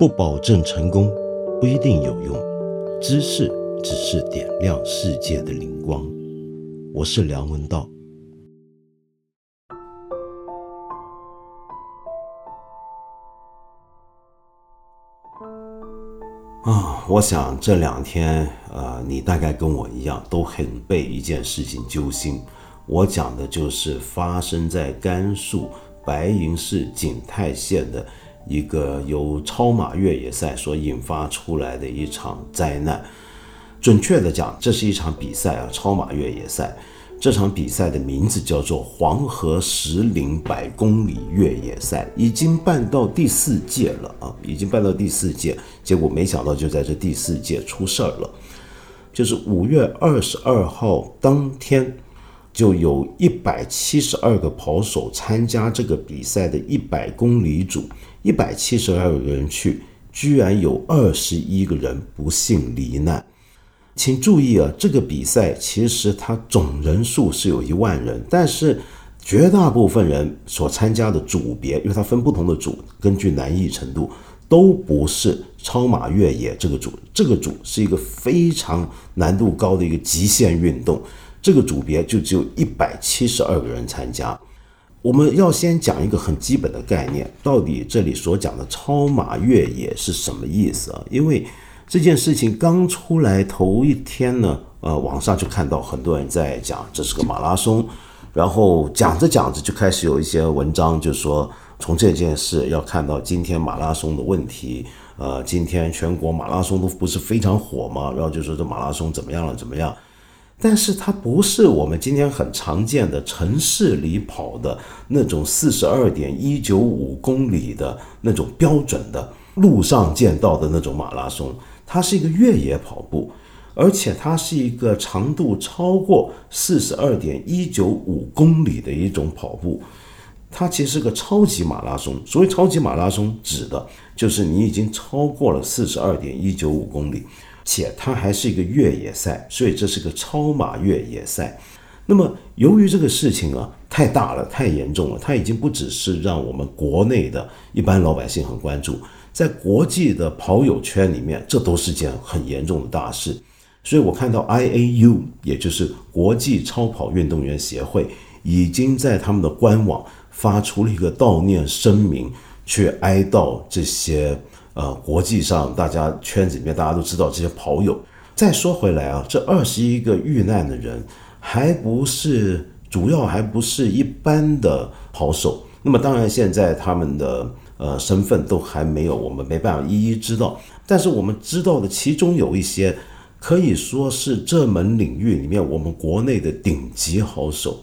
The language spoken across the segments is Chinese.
不保证成功，不一定有用。知识只是点亮世界的灵光。我是梁文道。啊，我想这两天，呃，你大概跟我一样，都很被一件事情揪心。我讲的就是发生在甘肃白银市景泰县的一个由超马越野赛所引发出来的一场灾难。准确的讲，这是一场比赛啊，超马越野赛。这场比赛的名字叫做黄河石林百公里越野赛，已经办到第四届了啊，已经办到第四届。结果没想到就在这第四届出事儿了，就是五月二十二号当天。就有一百七十二个跑手参加这个比赛的一百公里组，一百七十二个人去，居然有二十一个人不幸罹难。请注意啊，这个比赛其实它总人数是有一万人，但是绝大部分人所参加的组别，因为它分不同的组，根据难易程度，都不是超马越野这个组，这个组是一个非常难度高的一个极限运动。这个组别就只有一百七十二个人参加。我们要先讲一个很基本的概念，到底这里所讲的超马越野是什么意思啊？因为这件事情刚出来头一天呢，呃，网上就看到很多人在讲这是个马拉松，然后讲着讲着就开始有一些文章就说从这件事要看到今天马拉松的问题，呃，今天全国马拉松都不是非常火嘛？然后就说这马拉松怎么样了，怎么样？但是它不是我们今天很常见的城市里跑的那种四十二点一九五公里的那种标准的路上见到的那种马拉松，它是一个越野跑步，而且它是一个长度超过四十二点一九五公里的一种跑步，它其实是个超级马拉松。所谓超级马拉松，指的就是你已经超过了四十二点一九五公里。且它还是一个越野赛，所以这是个超马越野赛。那么，由于这个事情啊太大了、太严重了，它已经不只是让我们国内的一般老百姓很关注，在国际的跑友圈里面，这都是件很严重的大事。所以我看到 IAU，也就是国际超跑运动员协会，已经在他们的官网发出了一个悼念声明，去哀悼这些。呃，国际上大家圈子里面大家都知道这些跑友。再说回来啊，这二十一个遇难的人，还不是主要，还不是一般的跑手。那么当然，现在他们的呃身份都还没有，我们没办法一一知道。但是我们知道的，其中有一些可以说是这门领域里面我们国内的顶级好手。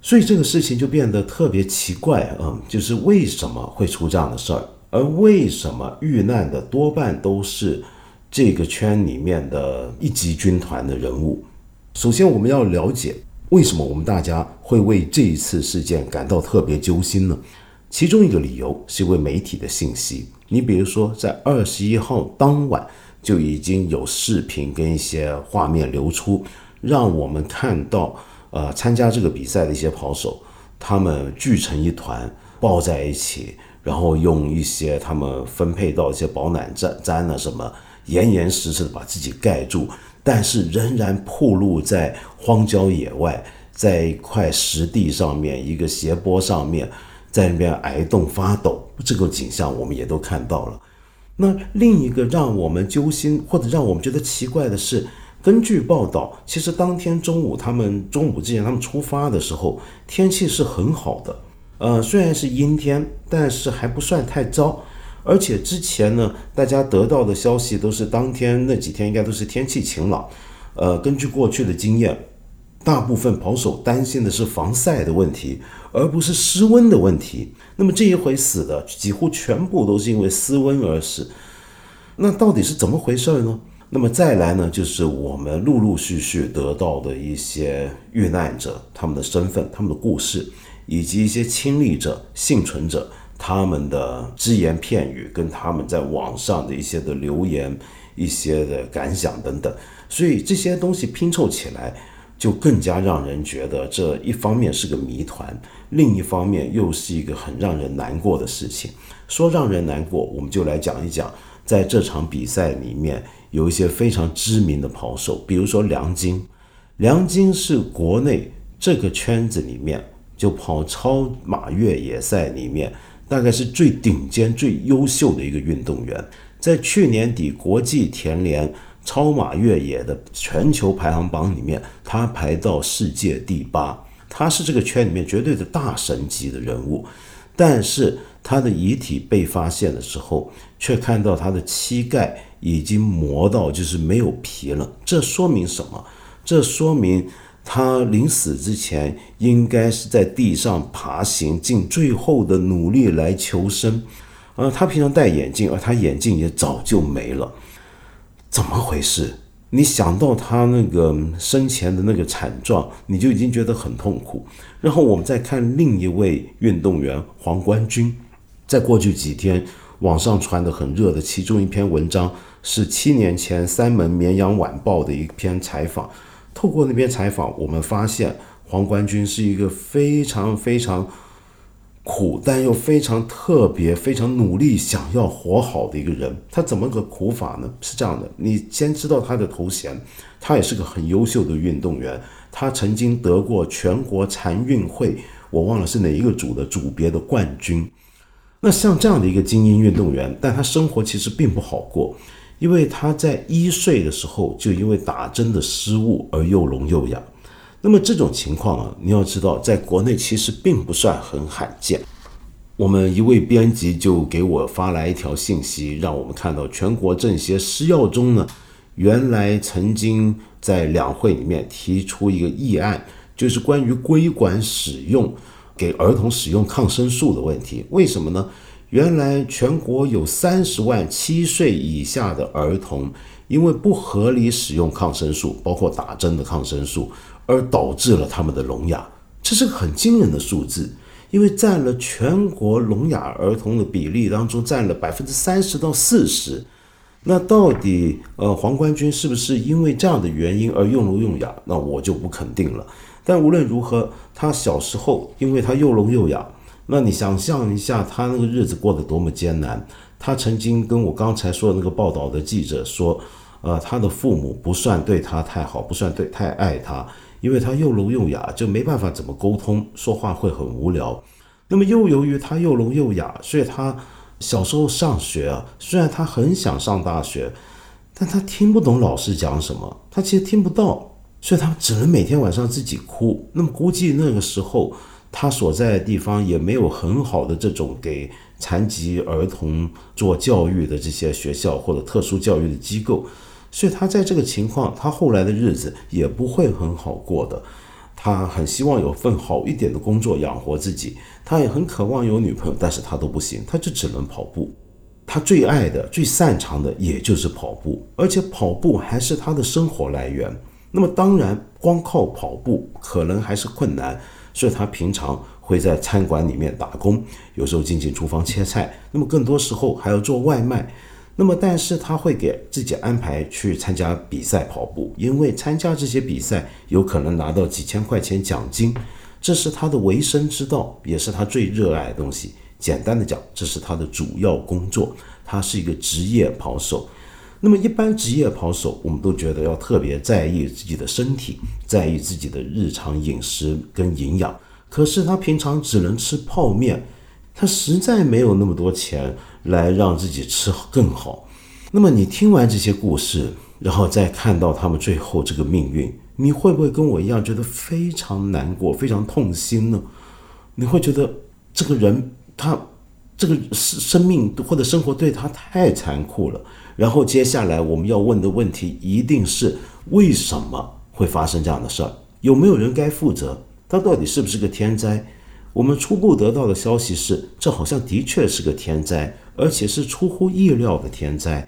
所以这个事情就变得特别奇怪啊，就是为什么会出这样的事儿？而为什么遇难的多半都是这个圈里面的一级军团的人物？首先，我们要了解为什么我们大家会为这一次事件感到特别揪心呢？其中一个理由是因为媒体的信息。你比如说，在二十一号当晚就已经有视频跟一些画面流出，让我们看到，呃，参加这个比赛的一些跑手，他们聚成一团，抱在一起。然后用一些他们分配到一些保暖毡毡啊什么，严严实实的把自己盖住，但是仍然暴露在荒郊野外，在一块石地上面，一个斜坡上面，在那边挨冻发抖，这个景象我们也都看到了。那另一个让我们揪心或者让我们觉得奇怪的是，根据报道，其实当天中午他们中午之前他们出发的时候，天气是很好的。呃，虽然是阴天，但是还不算太糟。而且之前呢，大家得到的消息都是当天那几天应该都是天气晴朗。呃，根据过去的经验，大部分跑手担心的是防晒的问题，而不是失温的问题。那么这一回死的几乎全部都是因为失温而死。那到底是怎么回事呢？那么再来呢，就是我们陆陆续续得到的一些遇难者他们的身份、他们的故事。以及一些亲历者、幸存者他们的只言片语，跟他们在网上的一些的留言、一些的感想等等，所以这些东西拼凑起来，就更加让人觉得这一方面是个谜团，另一方面又是一个很让人难过的事情。说让人难过，我们就来讲一讲，在这场比赛里面有一些非常知名的跑手，比如说梁晶。梁晶是国内这个圈子里面就跑超马越野赛里面大概是最顶尖、最优秀的一个运动员。在去年底国际田联。超马越野的全球排行榜里面，他排到世界第八，他是这个圈里面绝对的大神级的人物。但是他的遗体被发现的时候，却看到他的膝盖已经磨到就是没有皮了。这说明什么？这说明他临死之前应该是在地上爬行，尽最后的努力来求生。呃，他平常戴眼镜，而他眼镜也早就没了。怎么回事？你想到他那个生前的那个惨状，你就已经觉得很痛苦。然后我们再看另一位运动员黄冠军，在过去几天网上传的很热的其中一篇文章，是七年前三门绵阳晚报的一篇采访。透过那篇采访，我们发现黄冠军是一个非常非常。苦，但又非常特别、非常努力，想要活好的一个人。他怎么个苦法呢？是这样的，你先知道他的头衔，他也是个很优秀的运动员。他曾经得过全国残运会，我忘了是哪一个组的组别的冠军。那像这样的一个精英运动员，但他生活其实并不好过，因为他在一岁的时候就因为打针的失误而又聋又哑。那么这种情况啊，你要知道，在国内其实并不算很罕见。我们一位编辑就给我发来一条信息，让我们看到全国政协施药中呢，原来曾经在两会里面提出一个议案，就是关于规管使用给儿童使用抗生素的问题。为什么呢？原来全国有三十万七岁以下的儿童，因为不合理使用抗生素，包括打针的抗生素。而导致了他们的聋哑，这是个很惊人的数字，因为占了全国聋哑儿童的比例当中占了百分之三十到四十。那到底呃黄冠军是不是因为这样的原因而用聋用哑？那我就不肯定了。但无论如何，他小时候因为他又聋又哑，那你想象一下他那个日子过得多么艰难。他曾经跟我刚才说的那个报道的记者说，呃，他的父母不算对他太好，不算对太爱他。因为他又聋又哑，就没办法怎么沟通，说话会很无聊。那么又由于他又聋又哑，所以他小时候上学啊，虽然他很想上大学，但他听不懂老师讲什么，他其实听不到，所以他只能每天晚上自己哭。那么估计那个时候他所在的地方也没有很好的这种给残疾儿童做教育的这些学校或者特殊教育的机构。所以他在这个情况，他后来的日子也不会很好过的。他很希望有份好一点的工作养活自己，他也很渴望有女朋友，但是他都不行，他就只能跑步。他最爱的、最擅长的也就是跑步，而且跑步还是他的生活来源。那么当然，光靠跑步可能还是困难，所以他平常会在餐馆里面打工，有时候进进厨房切菜，那么更多时候还要做外卖。那么，但是他会给自己安排去参加比赛跑步，因为参加这些比赛有可能拿到几千块钱奖金，这是他的维生之道，也是他最热爱的东西。简单的讲，这是他的主要工作。他是一个职业跑手。那么，一般职业跑手，我们都觉得要特别在意自己的身体，在意自己的日常饮食跟营养。可是他平常只能吃泡面，他实在没有那么多钱。来让自己吃更好。那么你听完这些故事，然后再看到他们最后这个命运，你会不会跟我一样觉得非常难过、非常痛心呢？你会觉得这个人他这个生生命或者生活对他太残酷了。然后接下来我们要问的问题一定是：为什么会发生这样的事儿？有没有人该负责？它到底是不是个天灾？我们初步得到的消息是，这好像的确是个天灾。而且是出乎意料的天灾，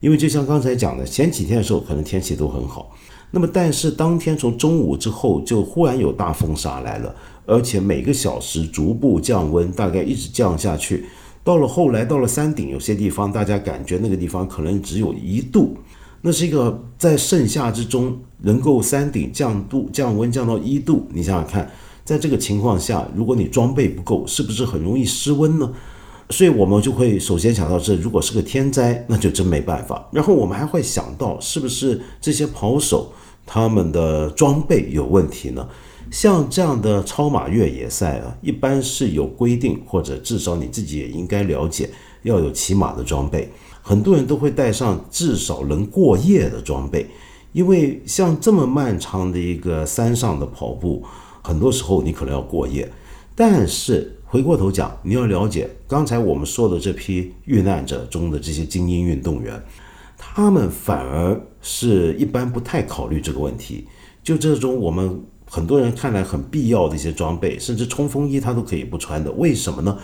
因为就像刚才讲的，前几天的时候可能天气都很好，那么但是当天从中午之后就忽然有大风沙来了，而且每个小时逐步降温，大概一直降下去，到了后来到了山顶，有些地方大家感觉那个地方可能只有一度，那是一个在盛夏之中能够山顶降度降温降到一度，你想想看，在这个情况下，如果你装备不够，是不是很容易失温呢？所以我们就会首先想到，这如果是个天灾，那就真没办法。然后我们还会想到，是不是这些跑手他们的装备有问题呢？像这样的超马越野赛啊，一般是有规定，或者至少你自己也应该了解，要有骑马的装备。很多人都会带上至少能过夜的装备，因为像这么漫长的一个山上的跑步，很多时候你可能要过夜，但是。回过头讲，你要了解刚才我们说的这批遇难者中的这些精英运动员，他们反而是一般不太考虑这个问题。就这种我们很多人看来很必要的一些装备，甚至冲锋衣他都可以不穿的。为什么呢？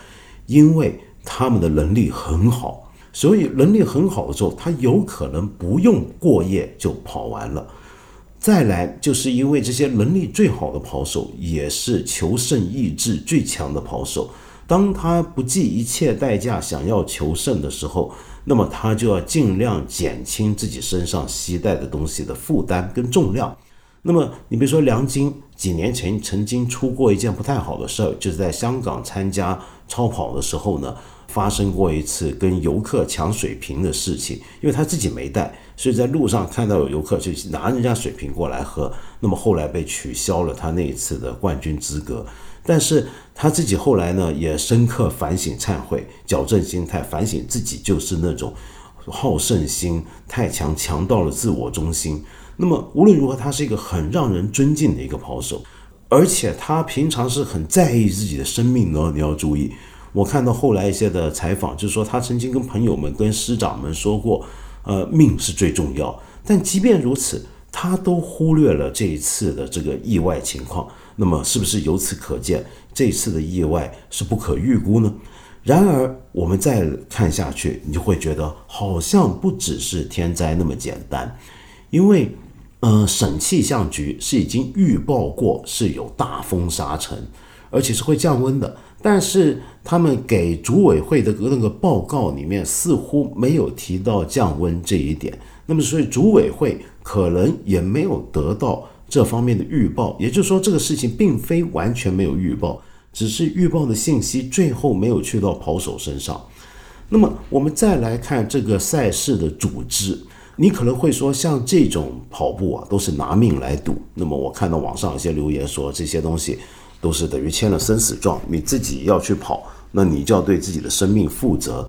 因为他们的能力很好，所以能力很好的时候，他有可能不用过夜就跑完了。再来，就是因为这些能力最好的跑手，也是求胜意志最强的跑手。当他不计一切代价想要求胜的时候，那么他就要尽量减轻自己身上携带的东西的负担跟重量。那么，你比如说梁晶几年前曾经出过一件不太好的事儿，就是在香港参加超跑的时候呢。发生过一次跟游客抢水瓶的事情，因为他自己没带，所以在路上看到有游客就拿人家水瓶过来喝，那么后来被取消了他那一次的冠军资格。但是他自己后来呢也深刻反省、忏悔、矫正心态，反省自己就是那种好胜心太强，强到了自我中心。那么无论如何，他是一个很让人尊敬的一个跑手，而且他平常是很在意自己的生命的，你要注意。我看到后来一些的采访，就是说他曾经跟朋友们、跟师长们说过，呃，命是最重要。但即便如此，他都忽略了这一次的这个意外情况。那么，是不是由此可见，这次的意外是不可预估呢？然而，我们再看下去，你就会觉得好像不只是天灾那么简单，因为，呃，省气象局是已经预报过是有大风沙尘，而且是会降温的。但是他们给组委会的那个报告里面似乎没有提到降温这一点，那么所以组委会可能也没有得到这方面的预报，也就是说这个事情并非完全没有预报，只是预报的信息最后没有去到跑手身上。那么我们再来看这个赛事的组织，你可能会说像这种跑步啊都是拿命来赌，那么我看到网上有些留言说这些东西。都是等于签了生死状，你自己要去跑，那你就要对自己的生命负责。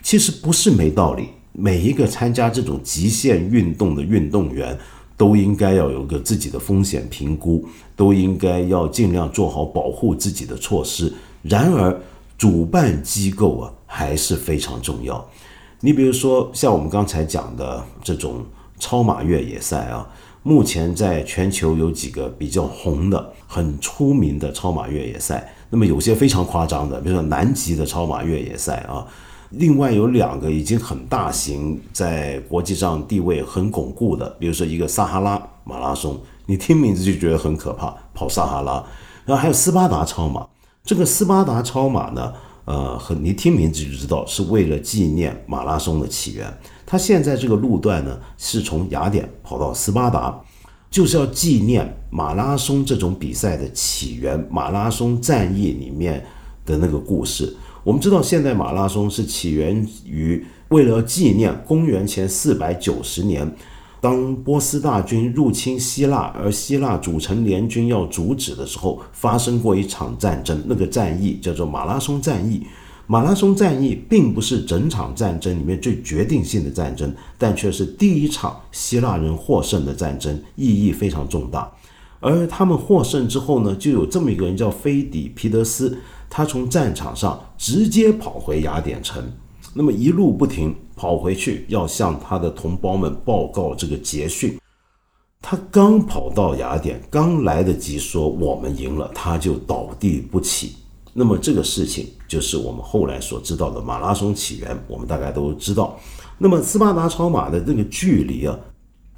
其实不是没道理，每一个参加这种极限运动的运动员都应该要有个自己的风险评估，都应该要尽量做好保护自己的措施。然而，主办机构啊还是非常重要。你比如说像我们刚才讲的这种超马越野赛啊。目前在全球有几个比较红的、很出名的超马越野赛，那么有些非常夸张的，比如说南极的超马越野赛啊。另外有两个已经很大型，在国际上地位很巩固的，比如说一个撒哈拉马拉松，你听名字就觉得很可怕，跑撒哈拉。然后还有斯巴达超马，这个斯巴达超马呢，呃，很你听名字就知道是为了纪念马拉松的起源。他现在这个路段呢，是从雅典跑到斯巴达，就是要纪念马拉松这种比赛的起源，马拉松战役里面的那个故事。我们知道，现代马拉松是起源于为了纪念公元前四百九十年，当波斯大军入侵希腊，而希腊主城联军要阻止的时候，发生过一场战争，那个战役叫做马拉松战役。马拉松战役并不是整场战争里面最决定性的战争，但却是第一场希腊人获胜的战争，意义非常重大。而他们获胜之后呢，就有这么一个人叫菲底皮德斯，他从战场上直接跑回雅典城，那么一路不停跑回去，要向他的同胞们报告这个捷讯。他刚跑到雅典，刚来得及说我们赢了，他就倒地不起。那么这个事情就是我们后来所知道的马拉松起源，我们大概都知道。那么斯巴达超马的那个距离啊，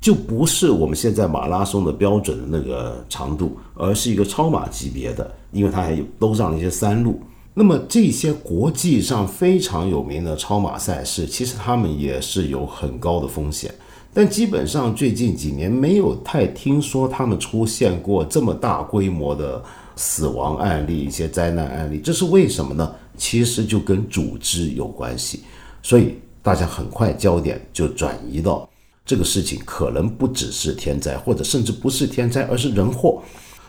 就不是我们现在马拉松的标准的那个长度，而是一个超马级别的，因为它还有兜上了一些山路。那么这些国际上非常有名的超马赛事，其实他们也是有很高的风险。但基本上最近几年没有太听说他们出现过这么大规模的死亡案例、一些灾难案例，这是为什么呢？其实就跟组织有关系，所以大家很快焦点就转移到这个事情可能不只是天灾，或者甚至不是天灾，而是人祸。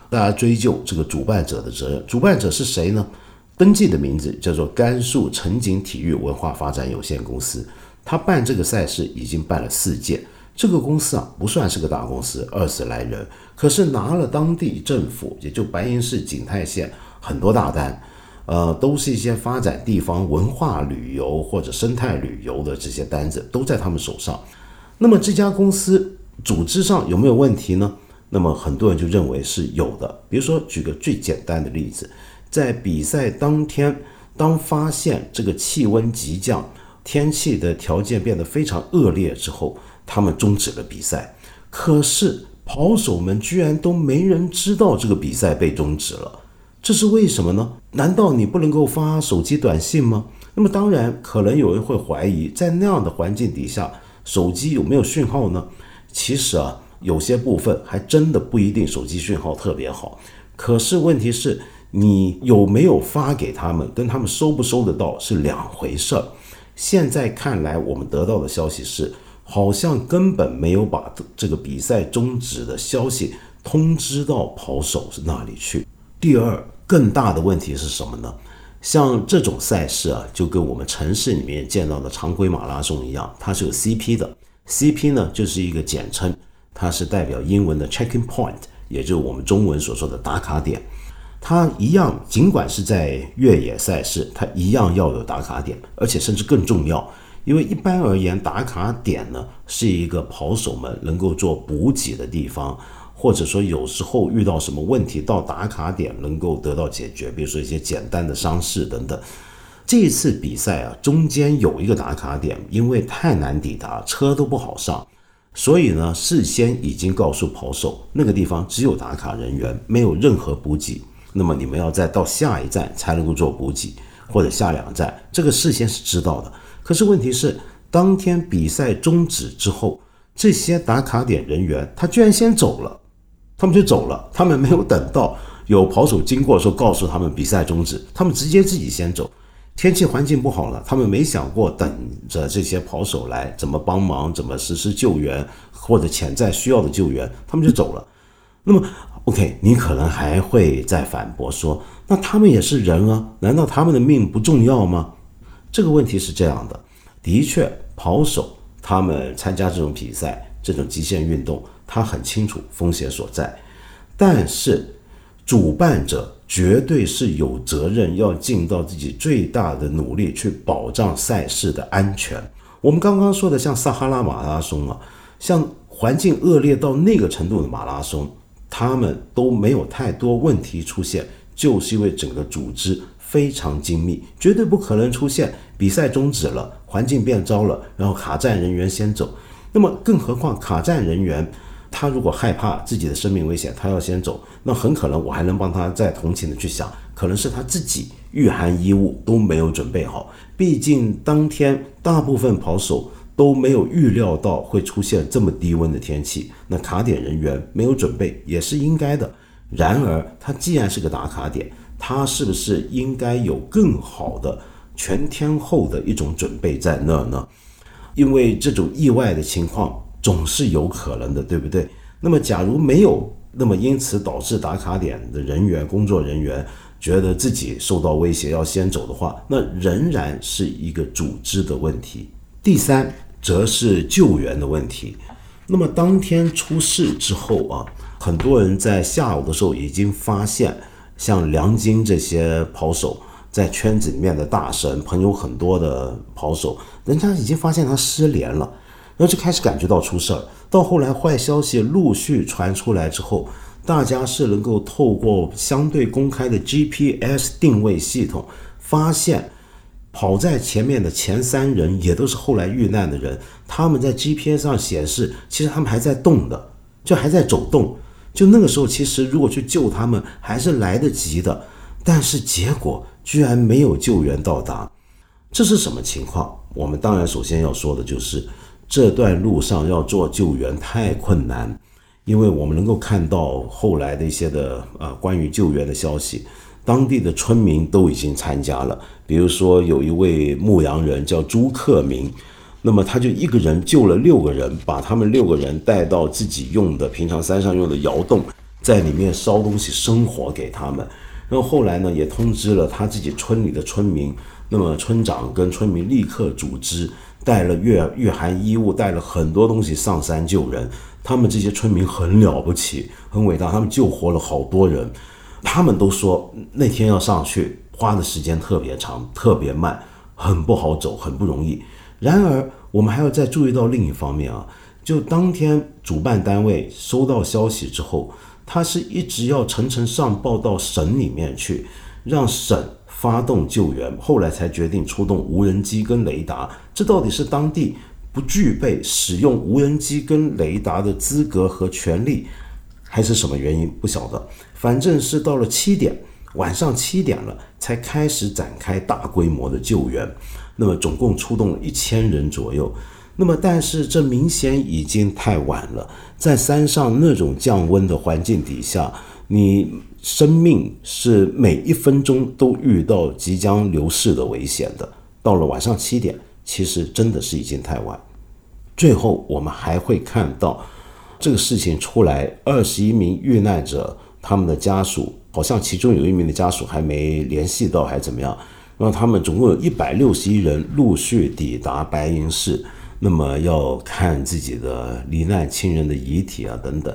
大家追究这个主办者的责任，主办者是谁呢？登记的名字叫做甘肃城景体育文化发展有限公司，他办这个赛事已经办了四届。这个公司啊，不算是个大公司，二十来人，可是拿了当地政府，也就白银市景泰县很多大单，呃，都是一些发展地方文化旅游或者生态旅游的这些单子，都在他们手上。那么这家公司组织上有没有问题呢？那么很多人就认为是有的。比如说，举个最简单的例子，在比赛当天，当发现这个气温急降，天气的条件变得非常恶劣之后。他们终止了比赛，可是跑手们居然都没人知道这个比赛被终止了，这是为什么呢？难道你不能够发手机短信吗？那么当然，可能有人会怀疑，在那样的环境底下，手机有没有讯号呢？其实啊，有些部分还真的不一定手机讯号特别好。可是问题是，你有没有发给他们，跟他们收不收得到是两回事儿。现在看来，我们得到的消息是。好像根本没有把这个比赛终止的消息通知到跑手那里去。第二，更大的问题是什么呢？像这种赛事啊，就跟我们城市里面见到的常规马拉松一样，它是有 CP 的。CP 呢，就是一个简称，它是代表英文的 checking point，也就是我们中文所说的打卡点。它一样，尽管是在越野赛事，它一样要有打卡点，而且甚至更重要。因为一般而言，打卡点呢是一个跑手们能够做补给的地方，或者说有时候遇到什么问题，到打卡点能够得到解决，比如说一些简单的伤势等等。这一次比赛啊，中间有一个打卡点，因为太难抵达，车都不好上，所以呢，事先已经告诉跑手，那个地方只有打卡人员，没有任何补给。那么你们要再到下一站才能够做补给，或者下两站，这个事先是知道的。可是问题是，当天比赛终止之后，这些打卡点人员他居然先走了，他们就走了，他们没有等到有跑手经过的时候告诉他们比赛终止，他们直接自己先走。天气环境不好了，他们没想过等着这些跑手来怎么帮忙，怎么实施救援或者潜在需要的救援，他们就走了。那么，OK，你可能还会再反驳说，那他们也是人啊，难道他们的命不重要吗？这个问题是这样的，的确，跑手他们参加这种比赛、这种极限运动，他很清楚风险所在。但是，主办者绝对是有责任要尽到自己最大的努力去保障赛事的安全。我们刚刚说的像撒哈拉马拉松啊，像环境恶劣到那个程度的马拉松，他们都没有太多问题出现，就是因为整个组织。非常精密，绝对不可能出现比赛终止了，环境变糟了，然后卡站人员先走。那么，更何况卡站人员，他如果害怕自己的生命危险，他要先走，那很可能我还能帮他再同情的去想，可能是他自己御寒衣物都没有准备好。毕竟当天大部分跑手都没有预料到会出现这么低温的天气，那卡点人员没有准备也是应该的。然而，他既然是个打卡点。他是不是应该有更好的全天候的一种准备在那儿呢？因为这种意外的情况总是有可能的，对不对？那么，假如没有，那么因此导致打卡点的人员、工作人员觉得自己受到威胁要先走的话，那仍然是一个组织的问题。第三，则是救援的问题。那么当天出事之后啊，很多人在下午的时候已经发现。像梁晶这些跑手，在圈子里面的大神，朋友很多的跑手，人家已经发现他失联了，然后就开始感觉到出事儿。到后来坏消息陆续传出来之后，大家是能够透过相对公开的 GPS 定位系统，发现跑在前面的前三人也都是后来遇难的人，他们在 GPS 上显示，其实他们还在动的，就还在走动。就那个时候，其实如果去救他们还是来得及的，但是结果居然没有救援到达，这是什么情况？我们当然首先要说的就是，这段路上要做救援太困难，因为我们能够看到后来的一些的呃关于救援的消息，当地的村民都已经参加了。比如说有一位牧羊人叫朱克明，那么他就一个人救了六个人，把他们六个人带到自己用的平常山上用的窑洞，在里面烧东西生火给他们。然后后来呢，也通知了他自己村里的村民。那么村长跟村民立刻组织，带了御御寒衣物，带了很多东西上山救人。他们这些村民很了不起，很伟大，他们救活了好多人。他们都说那天要上去，花的时间特别长，特别慢，很不好走，很不容易。然而，我们还要再注意到另一方面啊，就当天主办单位收到消息之后，他是一直要层层上报到省里面去，让省。发动救援，后来才决定出动无人机跟雷达。这到底是当地不具备使用无人机跟雷达的资格和权利，还是什么原因？不晓得。反正是到了七点，晚上七点了，才开始展开大规模的救援。那么总共出动了一千人左右。那么但是这明显已经太晚了，在山上那种降温的环境底下，你。生命是每一分钟都遇到即将流逝的危险的。到了晚上七点，其实真的是已经太晚。最后，我们还会看到这个事情出来，二十一名遇难者他们的家属，好像其中有一名的家属还没联系到，还怎么样？让他们总共有一百六十一人陆续抵达白银市，那么要看自己的罹难亲人的遗体啊，等等。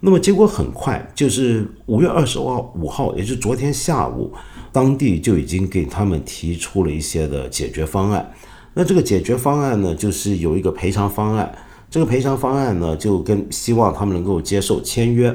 那么结果很快，就是五月二十号五号，也就是昨天下午，当地就已经给他们提出了一些的解决方案。那这个解决方案呢，就是有一个赔偿方案。这个赔偿方案呢，就跟希望他们能够接受签约。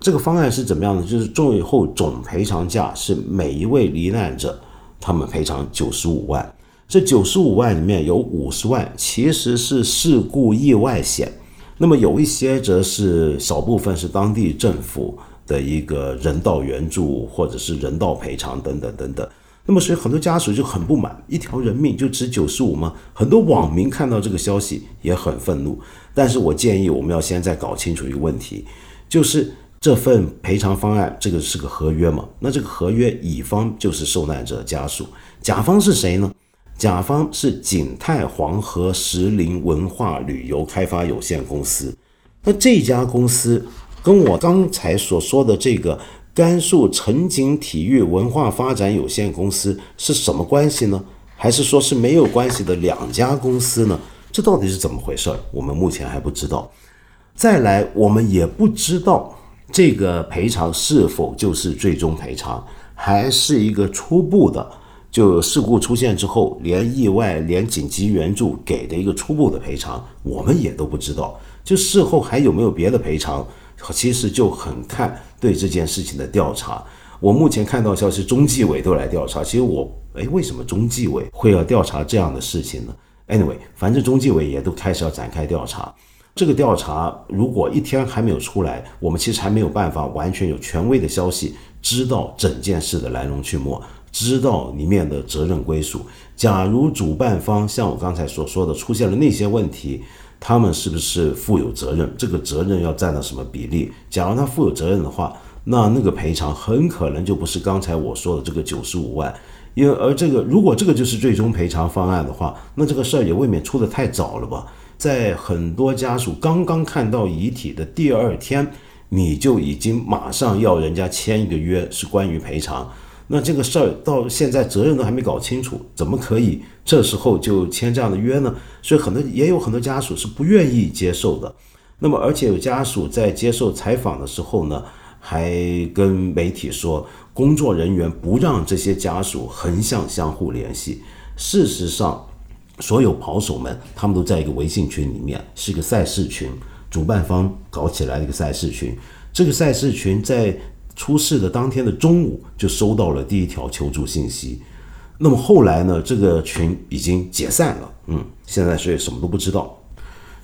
这个方案是怎么样的？就是最后总赔偿价是每一位罹难者他们赔偿九十五万。这九十五万里面有五十万其实是事故意外险。那么有一些则是少部分是当地政府的一个人道援助或者是人道赔偿等等等等。那么所以很多家属就很不满，一条人命就值九十五吗？很多网民看到这个消息也很愤怒。但是我建议我们要先再搞清楚一个问题，就是这份赔偿方案这个是个合约嘛？那这个合约乙方就是受难者家属，甲方是谁呢？甲方是景泰黄河石林文化旅游开发有限公司，那这家公司跟我刚才所说的这个甘肃城景体育文化发展有限公司是什么关系呢？还是说是没有关系的两家公司呢？这到底是怎么回事？我们目前还不知道。再来，我们也不知道这个赔偿是否就是最终赔偿，还是一个初步的。就事故出现之后，连意外、连紧急援助给的一个初步的赔偿，我们也都不知道。就事后还有没有别的赔偿，其实就很看对这件事情的调查。我目前看到消息，中纪委都来调查。其实我，哎，为什么中纪委会要调查这样的事情呢？Anyway，反正中纪委也都开始要展开调查。这个调查如果一天还没有出来，我们其实还没有办法完全有权威的消息，知道整件事的来龙去脉。知道里面的责任归属。假如主办方像我刚才所说的出现了那些问题，他们是不是负有责任？这个责任要占到什么比例？假如他负有责任的话，那那个赔偿很可能就不是刚才我说的这个九十五万。因为而这个如果这个就是最终赔偿方案的话，那这个事儿也未免出的太早了吧？在很多家属刚刚看到遗体的第二天，你就已经马上要人家签一个约，是关于赔偿。那这个事儿到现在责任都还没搞清楚，怎么可以这时候就签这样的约呢？所以很多也有很多家属是不愿意接受的。那么而且有家属在接受采访的时候呢，还跟媒体说，工作人员不让这些家属横向相互联系。事实上，所有跑手们他们都在一个微信群里面，是一个赛事群，主办方搞起来的一个赛事群。这个赛事群在。出事的当天的中午就收到了第一条求助信息，那么后来呢？这个群已经解散了，嗯，现在所以什么都不知道。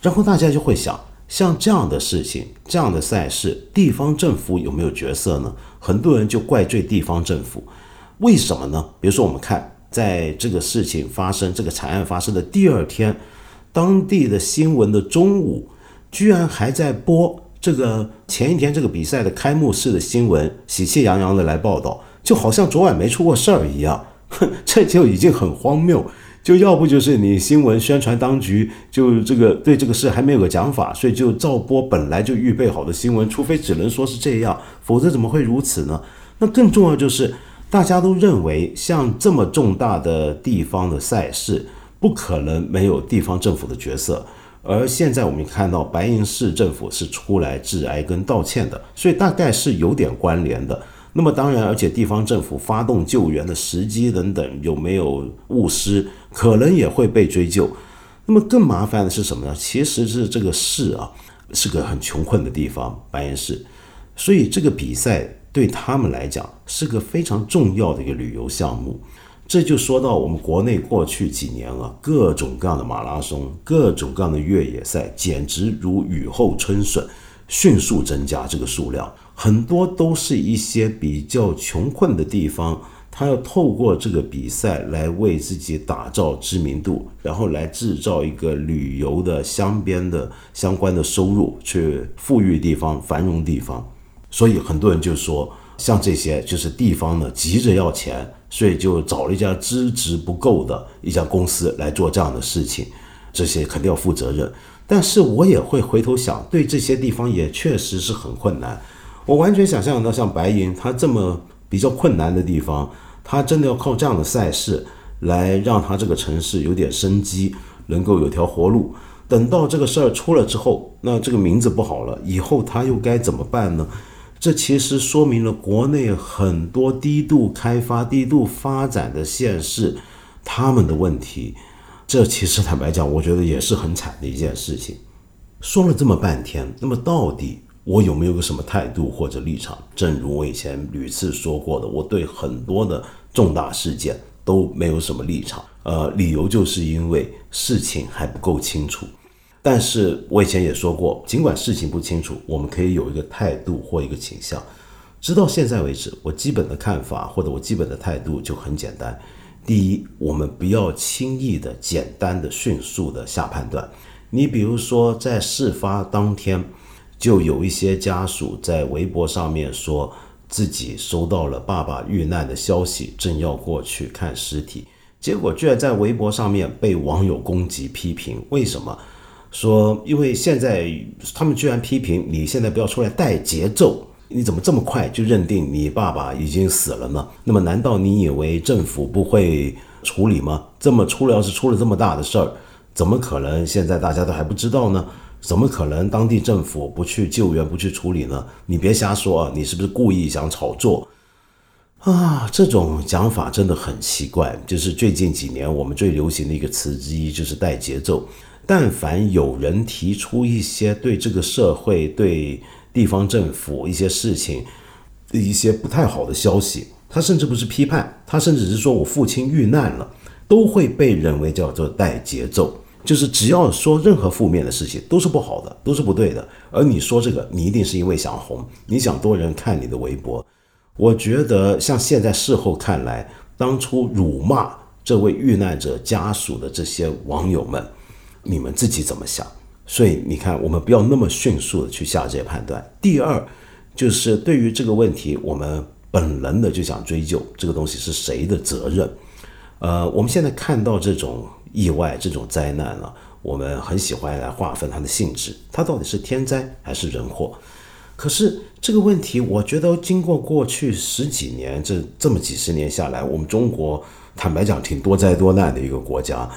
然后大家就会想，像这样的事情，这样的赛事，地方政府有没有角色呢？很多人就怪罪地方政府，为什么呢？比如说，我们看在这个事情发生、这个惨案发生的第二天，当地的新闻的中午，居然还在播这个前一天这个比赛的开幕式的新闻，喜气洋洋的来报道，就好像昨晚没出过事儿一样，哼，这就已经很荒谬。就要不就是你新闻宣传当局就这个对这个事还没有个讲法，所以就照播本来就预备好的新闻，除非只能说是这样，否则怎么会如此呢？那更重要就是大家都认为像这么重大的地方的赛事，不可能没有地方政府的角色，而现在我们看到白银市政府是出来致哀跟道歉的，所以大概是有点关联的。那么当然，而且地方政府发动救援的时机等等有没有误失，可能也会被追究。那么更麻烦的是什么呢？其实是这个市啊，是个很穷困的地方，白银市，所以这个比赛对他们来讲是个非常重要的一个旅游项目。这就说到我们国内过去几年啊，各种各样的马拉松、各种各样的越野赛，简直如雨后春笋，迅速增加这个数量。很多都是一些比较穷困的地方，他要透过这个比赛来为自己打造知名度，然后来制造一个旅游的相边的相关的收入，去富裕地方、繁荣地方。所以很多人就说，像这些就是地方呢急着要钱，所以就找了一家资质不够的一家公司来做这样的事情，这些肯定要负责任。但是我也会回头想，对这些地方也确实是很困难。我完全想象到，像白银，它这么比较困难的地方，它真的要靠这样的赛事来让它这个城市有点生机，能够有条活路。等到这个事儿出了之后，那这个名字不好了，以后它又该怎么办呢？这其实说明了国内很多低度开发、低度发展的县市，他们的问题。这其实坦白讲，我觉得也是很惨的一件事情。说了这么半天，那么到底？我有没有个什么态度或者立场？正如我以前屡次说过的，我对很多的重大事件都没有什么立场。呃，理由就是因为事情还不够清楚。但是我以前也说过，尽管事情不清楚，我们可以有一个态度或一个倾向。直到现在为止，我基本的看法或者我基本的态度就很简单：第一，我们不要轻易的、简单的、迅速的下判断。你比如说，在事发当天。就有一些家属在微博上面说自己收到了爸爸遇难的消息，正要过去看尸体，结果居然在微博上面被网友攻击批评。为什么？说因为现在他们居然批评你现在不要出来带节奏，你怎么这么快就认定你爸爸已经死了呢？那么难道你以为政府不会处理吗？这么出了要是出了这么大的事儿，怎么可能现在大家都还不知道呢？怎么可能当地政府不去救援、不去处理呢？你别瞎说啊！你是不是故意想炒作啊？这种讲法真的很奇怪。就是最近几年我们最流行的一个词之一，就是带节奏。但凡有人提出一些对这个社会、对地方政府一些事情的一些不太好的消息，他甚至不是批判，他甚至是说我父亲遇难了，都会被认为叫做带节奏。就是只要说任何负面的事情都是不好的，都是不对的。而你说这个，你一定是因为想红，你想多人看你的微博。我觉得像现在事后看来，当初辱骂这位遇难者家属的这些网友们，你们自己怎么想？所以你看，我们不要那么迅速的去下这些判断。第二，就是对于这个问题，我们本能的就想追究这个东西是谁的责任。呃，我们现在看到这种。意外这种灾难呢，我们很喜欢来划分它的性质，它到底是天灾还是人祸？可是这个问题，我觉得经过过去十几年这这么几十年下来，我们中国坦白讲挺多灾多难的一个国家，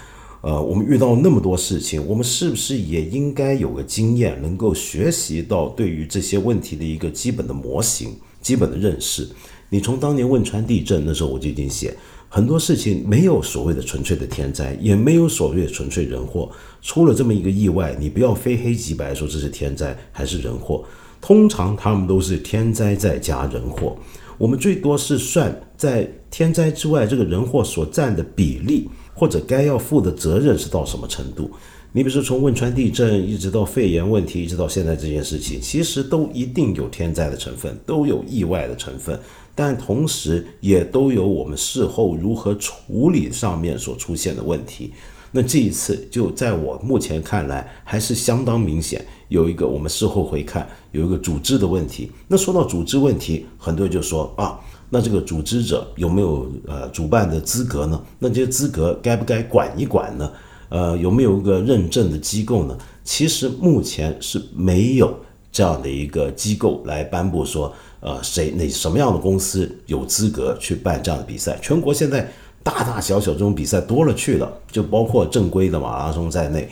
呃，我们遇到那么多事情，我们是不是也应该有个经验，能够学习到对于这些问题的一个基本的模型、基本的认识？你从当年汶川地震那时候我就已经写。很多事情没有所谓的纯粹的天灾，也没有所谓的纯粹人祸。出了这么一个意外，你不要非黑即白说这是天灾还是人祸。通常他们都是天灾再加人祸。我们最多是算在天灾之外，这个人祸所占的比例，或者该要负的责任是到什么程度。你比如说，从汶川地震一直到肺炎问题，一直到现在这件事情，其实都一定有天灾的成分，都有意外的成分。但同时，也都有我们事后如何处理上面所出现的问题。那这一次就在我目前看来还是相当明显，有一个我们事后回看有一个组织的问题。那说到组织问题，很多人就说啊，那这个组织者有没有呃主办的资格呢？那这些资格该不该管一管呢？呃，有没有一个认证的机构呢？其实目前是没有这样的一个机构来颁布说，呃，谁哪什么样的公司有资格去办这样的比赛？全国现在。大大小小这种比赛多了去了，就包括正规的马拉松在内。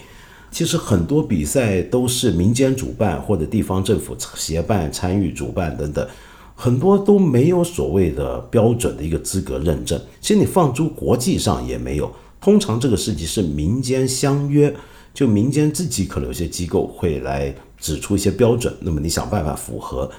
其实很多比赛都是民间主办或者地方政府协办、参与主办等等，很多都没有所谓的标准的一个资格认证。其实你放诸国际上也没有。通常这个事情是民间相约，就民间自己可能有些机构会来指出一些标准，那么你想办法符合。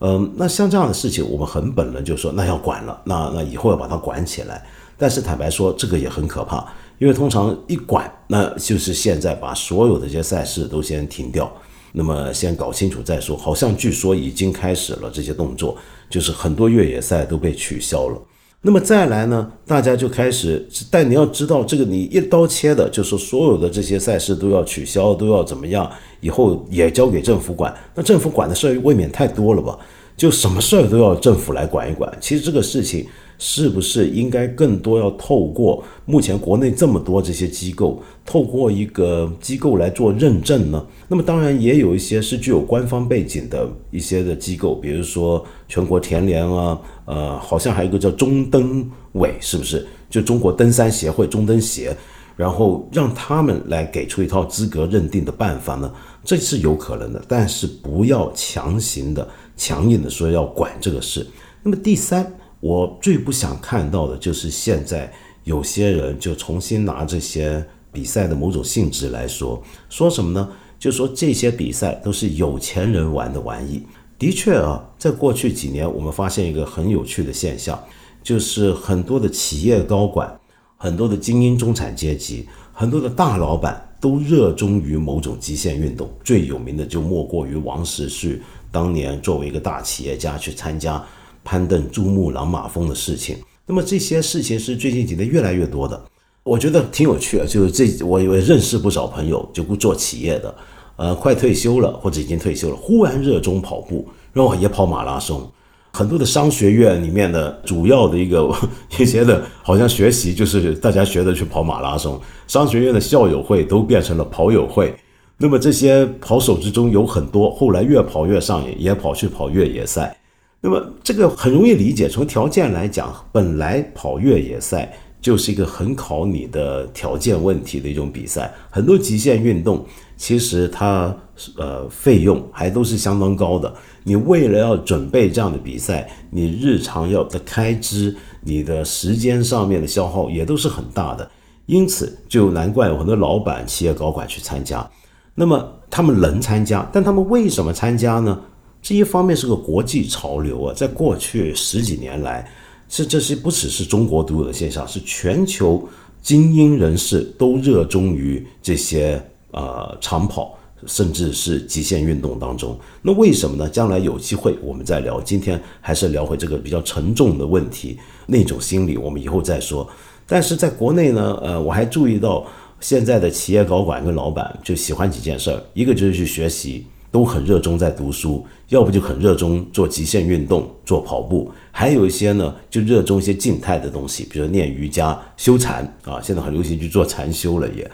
嗯，那像这样的事情，我们很本能就说那要管了，那那以后要把它管起来。但是坦白说，这个也很可怕，因为通常一管，那就是现在把所有的这些赛事都先停掉，那么先搞清楚再说。好像据说已经开始了这些动作，就是很多越野赛都被取消了。那么再来呢，大家就开始，但你要知道，这个你一刀切的，就是所有的这些赛事都要取消，都要怎么样，以后也交给政府管。那政府管的事儿未免太多了吧？就什么事儿都要政府来管一管。其实这个事情。是不是应该更多要透过目前国内这么多这些机构，透过一个机构来做认证呢？那么当然也有一些是具有官方背景的一些的机构，比如说全国田联啊，呃，好像还有一个叫中登委，是不是？就中国登山协会中登协，然后让他们来给出一套资格认定的办法呢？这是有可能的，但是不要强行的、强硬的说要管这个事。那么第三。我最不想看到的就是现在有些人就重新拿这些比赛的某种性质来说，说什么呢？就说这些比赛都是有钱人玩的玩意。的确啊，在过去几年，我们发现一个很有趣的现象，就是很多的企业高管、很多的精英中产阶级、很多的大老板都热衷于某种极限运动。最有名的就莫过于王石旭当年作为一个大企业家去参加。攀登珠穆朗玛峰的事情，那么这些事情是最近几年越来越多的，我觉得挺有趣的。就是这，我也认识不少朋友，就不做企业的，呃，快退休了或者已经退休了，忽然热衷跑步，然后也跑马拉松。很多的商学院里面的主要的一个 一些的，好像学习就是大家学的去跑马拉松。商学院的校友会都变成了跑友会。那么这些跑手之中有很多后来越跑越上瘾，也跑去跑越野赛。那么这个很容易理解，从条件来讲，本来跑越野赛就是一个很考你的条件问题的一种比赛。很多极限运动其实它呃费用还都是相当高的。你为了要准备这样的比赛，你日常要的开支、你的时间上面的消耗也都是很大的。因此，就难怪有很多老板、企业高管去参加。那么他们能参加，但他们为什么参加呢？这一方面是个国际潮流啊，在过去十几年来，是这些不只是中国独有的现象，是全球精英人士都热衷于这些呃长跑，甚至是极限运动当中。那为什么呢？将来有机会我们再聊。今天还是聊回这个比较沉重的问题，那种心理我们以后再说。但是在国内呢，呃，我还注意到现在的企业高管跟老板就喜欢几件事儿，一个就是去学习。都很热衷在读书，要不就很热衷做极限运动，做跑步，还有一些呢就热衷一些静态的东西，比如念瑜伽、修禅啊，现在很流行去做禅修了也。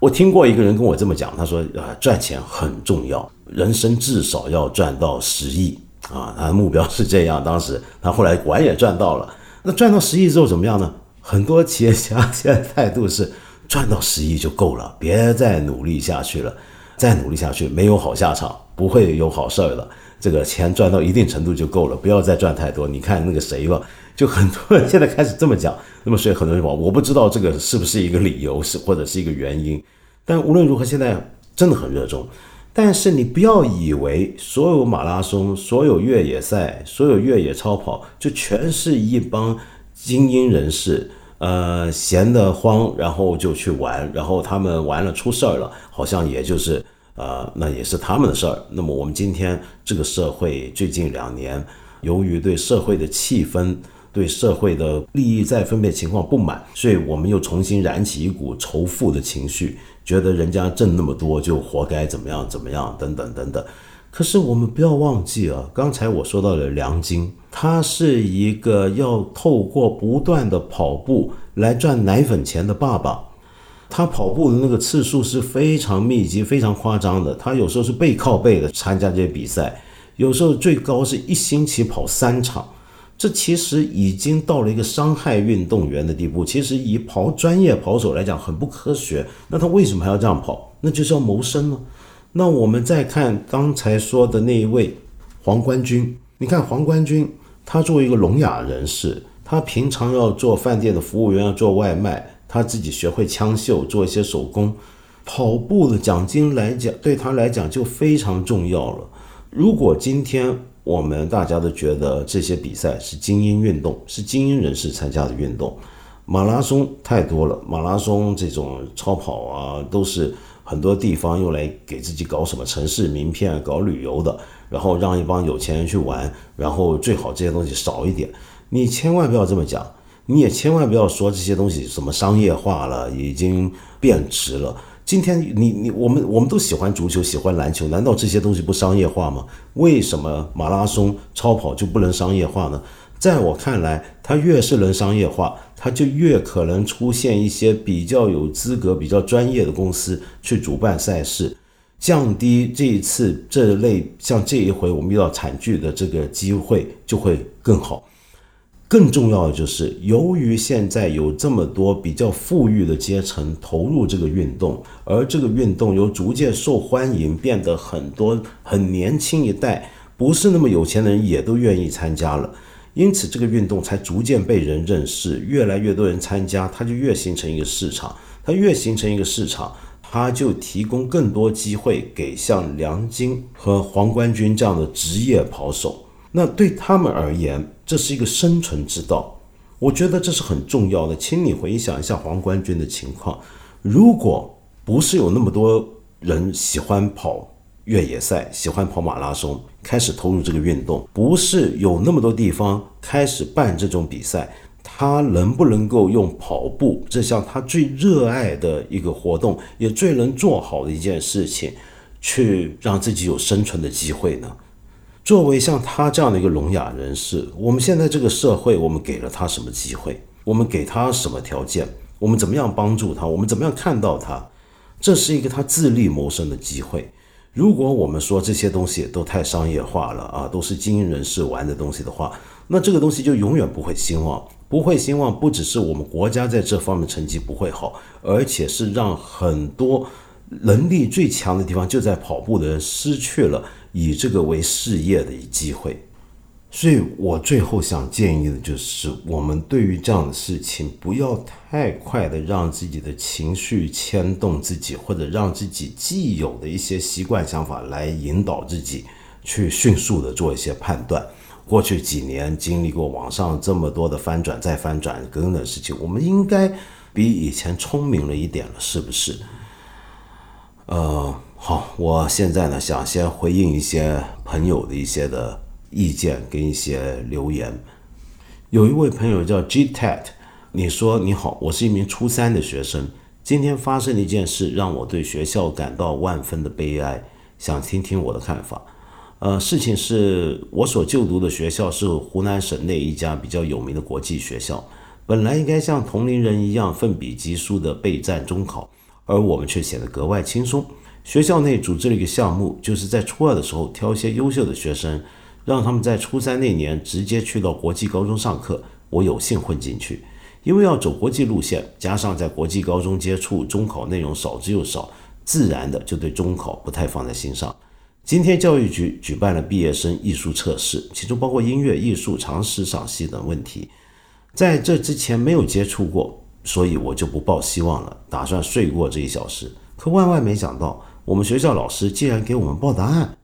我听过一个人跟我这么讲，他说：“啊，赚钱很重要，人生至少要赚到十亿啊，他的目标是这样。”当时他后来果然也赚到了。那赚到十亿之后怎么样呢？很多企业家 现在态度是赚到十亿就够了，别再努力下去了。再努力下去没有好下场，不会有好事儿的。这个钱赚到一定程度就够了，不要再赚太多。你看那个谁吧，就很多人现在开始这么讲。那么所以很多人说，我不知道这个是不是一个理由，是或者是一个原因。但无论如何，现在真的很热衷。但是你不要以为所有马拉松、所有越野赛、所有越野超跑，就全是一帮精英人士。呃，闲得慌，然后就去玩，然后他们玩了出事儿了，好像也就是呃，那也是他们的事儿。那么我们今天这个社会最近两年，由于对社会的气氛、对社会的利益再分配情况不满，所以我们又重新燃起一股仇富的情绪，觉得人家挣那么多就活该怎么样怎么样等等等等。可是我们不要忘记啊，刚才我说到的梁晶，他是一个要透过不断的跑步来赚奶粉钱的爸爸。他跑步的那个次数是非常密集、非常夸张的。他有时候是背靠背的参加这些比赛，有时候最高是一星期跑三场。这其实已经到了一个伤害运动员的地步。其实以跑专业跑手来讲，很不科学。那他为什么还要这样跑？那就是要谋生呢。那我们再看刚才说的那一位黄冠军，你看黄冠军，他作为一个聋哑人士，他平常要做饭店的服务员，要做外卖。他自己学会枪绣，做一些手工，跑步的奖金来讲，对他来讲就非常重要了。如果今天我们大家都觉得这些比赛是精英运动，是精英人士参加的运动，马拉松太多了，马拉松这种超跑啊，都是很多地方用来给自己搞什么城市名片、搞旅游的，然后让一帮有钱人去玩，然后最好这些东西少一点。你千万不要这么讲。你也千万不要说这些东西什么商业化了，已经变值了。今天你你我们我们都喜欢足球，喜欢篮球，难道这些东西不商业化吗？为什么马拉松、超跑就不能商业化呢？在我看来，它越是能商业化，他就越可能出现一些比较有资格、比较专业的公司去主办赛事，降低这一次这类像这一回我们遇到惨剧的这个机会就会更好。更重要的就是，由于现在有这么多比较富裕的阶层投入这个运动，而这个运动又逐渐受欢迎，变得很多很年轻一代不是那么有钱的人也都愿意参加了，因此这个运动才逐渐被人认识，越来越多人参加，它就越形成一个市场，它越形成一个市场，它就提供更多机会给像梁晶和黄冠军这样的职业跑手。那对他们而言，这是一个生存之道。我觉得这是很重要的。请你回想一下黄冠军的情况，如果不是有那么多人喜欢跑越野赛、喜欢跑马拉松，开始投入这个运动，不是有那么多地方开始办这种比赛，他能不能够用跑步这项他最热爱的一个活动，也最能做好的一件事情，去让自己有生存的机会呢？作为像他这样的一个聋哑人士，我们现在这个社会，我们给了他什么机会？我们给他什么条件？我们怎么样帮助他？我们怎么样看到他？这是一个他自立谋生的机会。如果我们说这些东西都太商业化了啊，都是精英人士玩的东西的话，那这个东西就永远不会兴旺。不会兴旺，不只是我们国家在这方面成绩不会好，而且是让很多能力最强的地方就在跑步的人失去了。以这个为事业的机会，所以我最后想建议的就是，我们对于这样的事情，不要太快的让自己的情绪牵动自己，或者让自己既有的一些习惯想法来引导自己，去迅速的做一些判断。过去几年经历过网上这么多的翻转再翻转等等的事情，我们应该比以前聪明了一点了，是不是？呃。好，我现在呢想先回应一些朋友的一些的意见跟一些留言。有一位朋友叫 G Tat，你说你好，我是一名初三的学生，今天发生了一件事，让我对学校感到万分的悲哀，想听听我的看法。呃，事情是我所就读的学校是湖南省内一家比较有名的国际学校，本来应该像同龄人一样奋笔疾书的备战中考，而我们却显得格外轻松。学校内组织了一个项目，就是在初二的时候挑一些优秀的学生，让他们在初三那年直接去到国际高中上课。我有幸混进去，因为要走国际路线，加上在国际高中接触中考内容少之又少，自然的就对中考不太放在心上。今天教育局举办了毕业生艺术测试，其中包括音乐、艺术、常识、赏析等问题，在这之前没有接触过，所以我就不抱希望了，打算睡过这一小时。可万万没想到。我们学校老师竟然给我们报答案，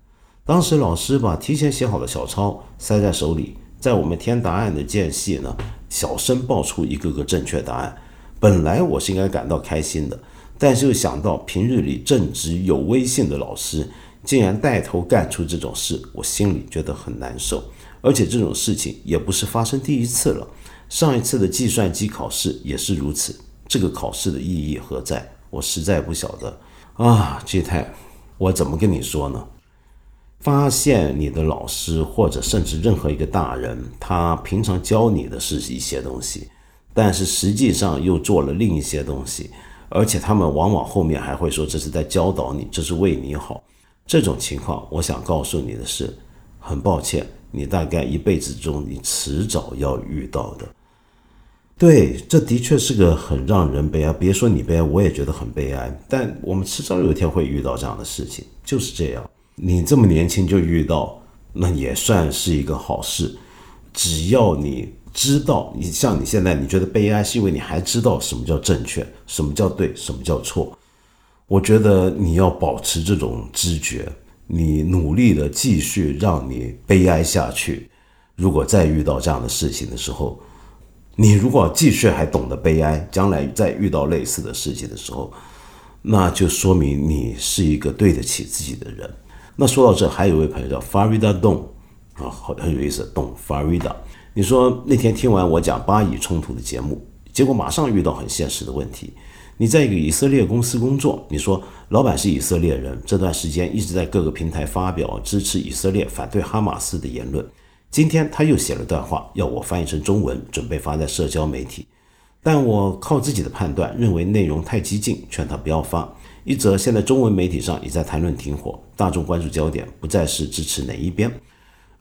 当时老师把提前写好的小抄塞在手里，在我们填答案的间隙呢，小声报出一个个正确答案。本来我是应该感到开心的，但是又想到平日里正直有威信的老师竟然带头干出这种事，我心里觉得很难受。而且这种事情也不是发生第一次了。上一次的计算机考试也是如此。这个考试的意义何在？我实在不晓得啊，G 太，我怎么跟你说呢？发现你的老师或者甚至任何一个大人，他平常教你的是一些东西，但是实际上又做了另一些东西，而且他们往往后面还会说这是在教导你，这是为你好。这种情况，我想告诉你的是，很抱歉，你大概一辈子中你迟早要遇到的。对，这的确是个很让人悲哀。别说你悲哀，我也觉得很悲哀。但我们迟早有一天会遇到这样的事情，就是这样。你这么年轻就遇到，那也算是一个好事。只要你知道，你像你现在，你觉得悲哀，是因为你还知道什么叫正确，什么叫对，什么叫错。我觉得你要保持这种知觉，你努力的继续让你悲哀下去。如果再遇到这样的事情的时候，你如果继续还懂得悲哀，将来再遇到类似的事情的时候，那就说明你是一个对得起自己的人。那说到这，还有一位朋友叫 Farida Dong 啊，很很有意思，Dong Farida。你说那天听完我讲巴以冲突的节目，结果马上遇到很现实的问题。你在一个以色列公司工作，你说老板是以色列人，这段时间一直在各个平台发表支持以色列、反对哈马斯的言论。今天他又写了段话，要我翻译成中文，准备发在社交媒体。但我靠自己的判断，认为内容太激进，劝他不要发。一则，现在中文媒体上也在谈论停火，大众关注焦点不再是支持哪一边；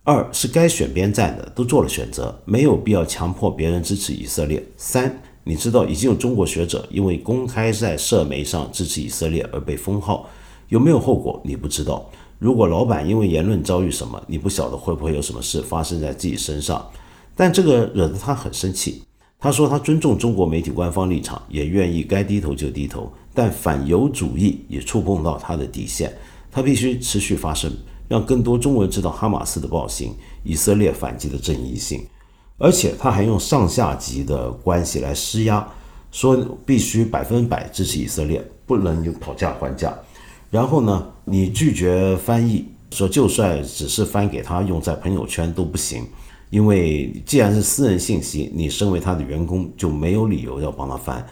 二是该选边站的都做了选择，没有必要强迫别人支持以色列。三，你知道已经有中国学者因为公开在社媒上支持以色列而被封号，有没有后果？你不知道。如果老板因为言论遭遇什么，你不晓得会不会有什么事发生在自己身上。但这个惹得他很生气。他说他尊重中国媒体官方立场，也愿意该低头就低头，但反犹主义也触碰到他的底线，他必须持续发声，让更多中国人知道哈马斯的暴行，以色列反击的正义性。而且他还用上下级的关系来施压，说必须百分百支持以色列，不能有讨价还价。然后呢，你拒绝翻译，说就算只是翻给他用在朋友圈都不行，因为既然是私人信息，你身为他的员工就没有理由要帮他翻。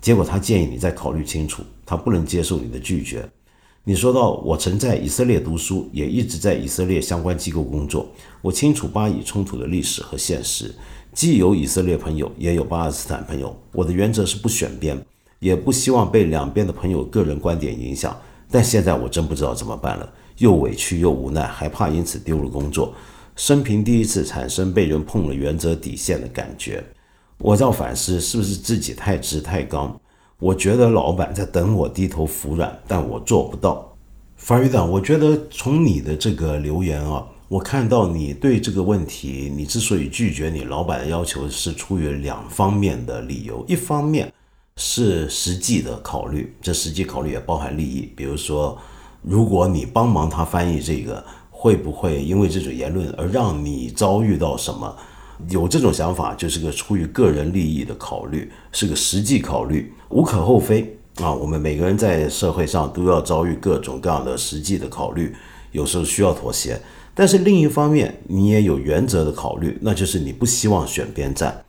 结果他建议你再考虑清楚，他不能接受你的拒绝。你说到我曾在以色列读书，也一直在以色列相关机构工作，我清楚巴以冲突的历史和现实，既有以色列朋友，也有巴勒斯坦朋友。我的原则是不选边，也不希望被两边的朋友个人观点影响。但现在我真不知道怎么办了，又委屈又无奈，还怕因此丢了工作。生平第一次产生被人碰了原则底线的感觉，我在反思是不是自己太直太刚。我觉得老板在等我低头服软，但我做不到。法语长，我觉得从你的这个留言啊，我看到你对这个问题，你之所以拒绝你老板的要求，是出于两方面的理由，一方面。是实际的考虑，这实际考虑也包含利益。比如说，如果你帮忙他翻译这个，会不会因为这种言论而让你遭遇到什么？有这种想法，就是个出于个人利益的考虑，是个实际考虑，无可厚非啊。我们每个人在社会上都要遭遇各种各样的实际的考虑，有时候需要妥协。但是另一方面，你也有原则的考虑，那就是你不希望选边站。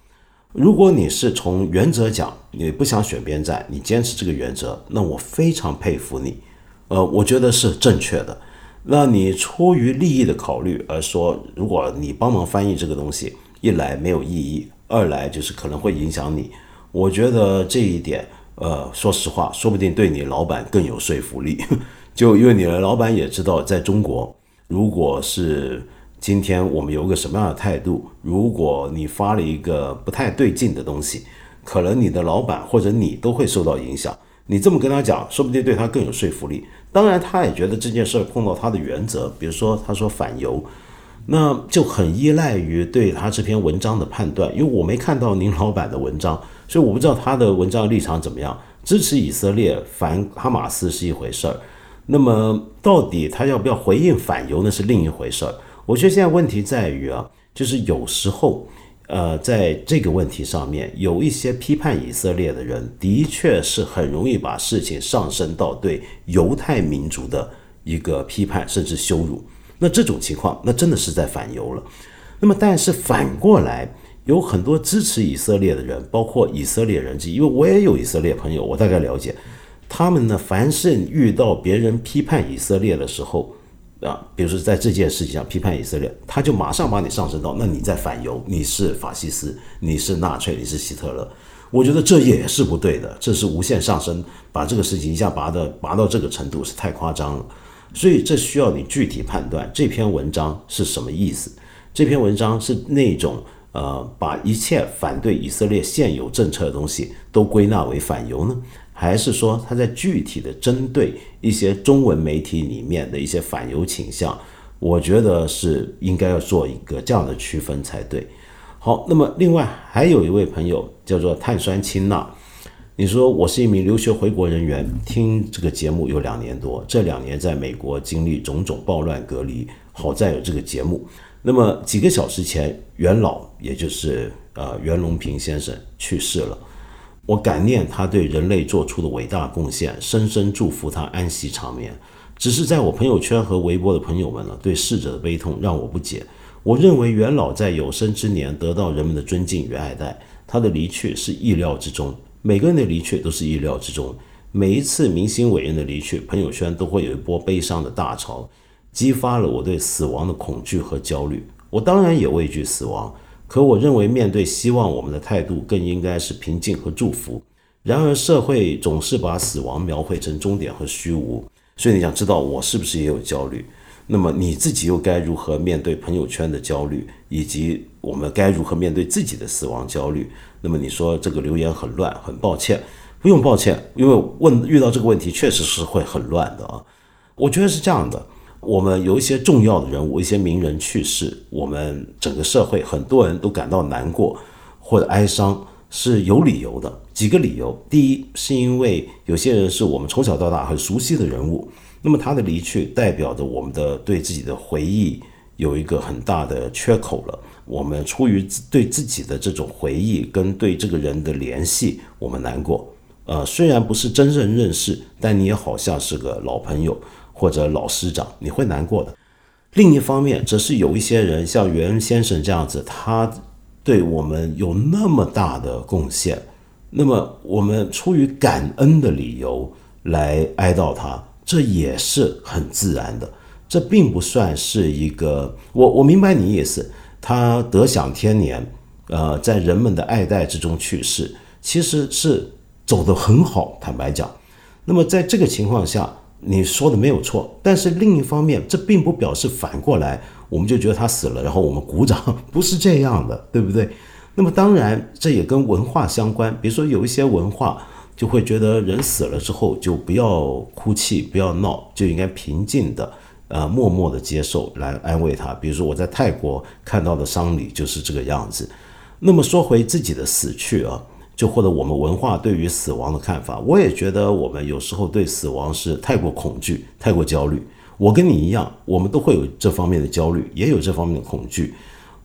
如果你是从原则讲，你不想选边站，你坚持这个原则，那我非常佩服你，呃，我觉得是正确的。那你出于利益的考虑而说，如果你帮忙翻译这个东西，一来没有意义，二来就是可能会影响你。我觉得这一点，呃，说实话，说不定对你老板更有说服力，就因为你的老板也知道，在中国，如果是。今天我们有个什么样的态度？如果你发了一个不太对劲的东西，可能你的老板或者你都会受到影响。你这么跟他讲，说不定对他更有说服力。当然，他也觉得这件事碰到他的原则，比如说他说反犹，那就很依赖于对他这篇文章的判断。因为我没看到您老板的文章，所以我不知道他的文章立场怎么样。支持以色列反哈马斯是一回事儿，那么到底他要不要回应反犹，那是另一回事儿。我觉得现在问题在于啊，就是有时候，呃，在这个问题上面，有一些批判以色列的人，的确是很容易把事情上升到对犹太民族的一个批判甚至羞辱。那这种情况，那真的是在反犹了。那么，但是反过来，有很多支持以色列的人，包括以色列人，因为我也有以色列朋友，我大概了解，他们呢，凡是遇到别人批判以色列的时候，啊，比如说在这件事情上批判以色列，他就马上把你上升到，那你在反犹，你是法西斯，你是纳粹，你是希特勒。我觉得这也是不对的，这是无限上升，把这个事情一下拔的拔到这个程度是太夸张了，所以这需要你具体判断这篇文章是什么意思。这篇文章是那种呃，把一切反对以色列现有政策的东西都归纳为反犹呢，还是说他在具体的针对一些中文媒体里面的一些反犹倾向？我觉得是应该要做一个这样的区分才对。好，那么另外还有一位朋友叫做碳酸氢钠，你说我是一名留学回国人员，听这个节目有两年多，这两年在美国经历种种暴乱隔离，好在有这个节目。那么几个小时前，元老也就是呃袁隆平先生去世了，我感念他对人类做出的伟大贡献，深深祝福他安息长眠。只是在我朋友圈和微博的朋友们呢，对逝者的悲痛让我不解。我认为元老在有生之年得到人们的尊敬与爱戴，他的离去是意料之中。每个人的离去都是意料之中。每一次明星伟人的离去，朋友圈都会有一波悲伤的大潮，激发了我对死亡的恐惧和焦虑。我当然也畏惧死亡，可我认为面对希望，我们的态度更应该是平静和祝福。然而社会总是把死亡描绘成终点和虚无，所以你想知道我是不是也有焦虑？那么你自己又该如何面对朋友圈的焦虑，以及我们该如何面对自己的死亡焦虑？那么你说这个留言很乱，很抱歉，不用抱歉，因为问遇到这个问题确实是会很乱的啊。我觉得是这样的，我们有一些重要的人物，一些名人去世，我们整个社会很多人都感到难过或者哀伤，是有理由的。几个理由，第一是因为有些人是我们从小到大很熟悉的人物。那么他的离去代表着我们的对自己的回忆有一个很大的缺口了。我们出于对自己的这种回忆跟对这个人的联系，我们难过。呃，虽然不是真正认识，但你也好像是个老朋友或者老师长，你会难过的。另一方面，则是有一些人像袁先生这样子，他对我们有那么大的贡献，那么我们出于感恩的理由来哀悼他。这也是很自然的，这并不算是一个我我明白你意思。他得享天年，呃，在人们的爱戴之中去世，其实是走得很好。坦白讲，那么在这个情况下，你说的没有错。但是另一方面，这并不表示反过来我们就觉得他死了，然后我们鼓掌，不是这样的，对不对？那么当然，这也跟文化相关。比如说有一些文化。就会觉得人死了之后就不要哭泣，不要闹，就应该平静的，呃，默默的接受来安慰他。比如说我在泰国看到的丧礼就是这个样子。那么说回自己的死去啊，就或者我们文化对于死亡的看法，我也觉得我们有时候对死亡是太过恐惧、太过焦虑。我跟你一样，我们都会有这方面的焦虑，也有这方面的恐惧。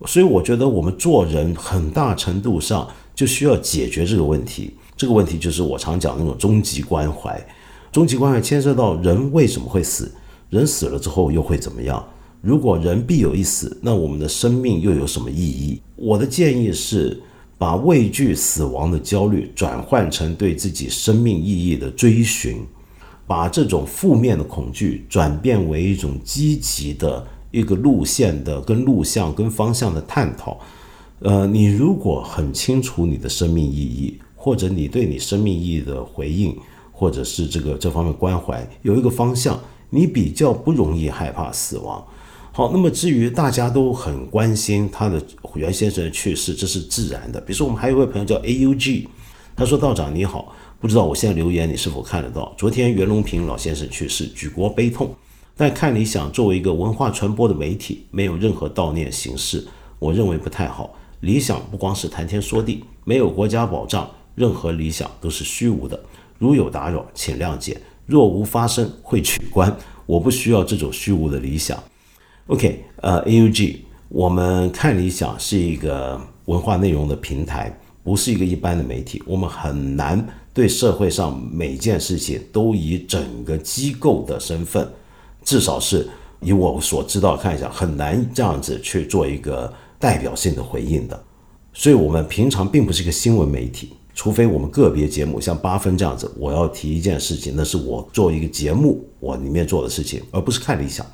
所以我觉得我们做人很大程度上就需要解决这个问题。这个问题就是我常讲那种终极关怀，终极关怀牵涉到人为什么会死，人死了之后又会怎么样？如果人必有一死，那我们的生命又有什么意义？我的建议是，把畏惧死亡的焦虑转换成对自己生命意义的追寻，把这种负面的恐惧转变为一种积极的一个路线的跟路向跟方向的探讨。呃，你如果很清楚你的生命意义。或者你对你生命意义的回应，或者是这个这方面关怀有一个方向，你比较不容易害怕死亡。好，那么至于大家都很关心他的袁先生的去世，这是自然的。比如说我们还有一位朋友叫 A U G，他说道长你好，不知道我现在留言你是否看得到？昨天袁隆平老先生去世，举国悲痛。但看理想作为一个文化传播的媒体，没有任何悼念形式，我认为不太好。理想不光是谈天说地，没有国家保障。任何理想都是虚无的，如有打扰，请谅解。若无发生，会取关。我不需要这种虚无的理想。OK，呃，A U G，我们看理想是一个文化内容的平台，不是一个一般的媒体。我们很难对社会上每件事情都以整个机构的身份，至少是以我所知道看一下，很难这样子去做一个。代表性的回应的。所以，我们平常并不是一个新闻媒体，除非我们个别节目像八分这样子，我要提一件事情，那是我做一个节目我里面做的事情，而不是看理想。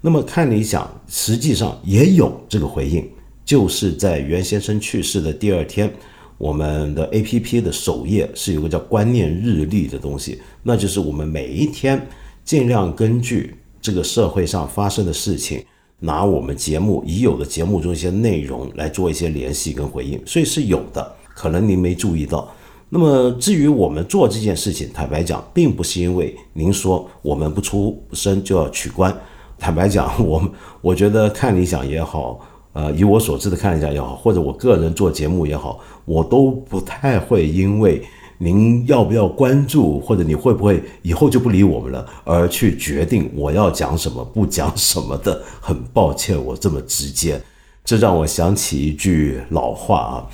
那么看理想实际上也有这个回应，就是在袁先生去世的第二天，我们的 A P P 的首页是有个叫观念日历的东西，那就是我们每一天尽量根据这个社会上发生的事情。拿我们节目已有的节目中一些内容来做一些联系跟回应，所以是有的，可能您没注意到。那么至于我们做这件事情，坦白讲，并不是因为您说我们不出声就要取关。坦白讲，我我觉得看理想也好，呃，以我所知的看理想也好，或者我个人做节目也好，我都不太会因为。您要不要关注，或者你会不会以后就不理我们了，而去决定我要讲什么不讲什么的？很抱歉，我这么直接，这让我想起一句老话啊。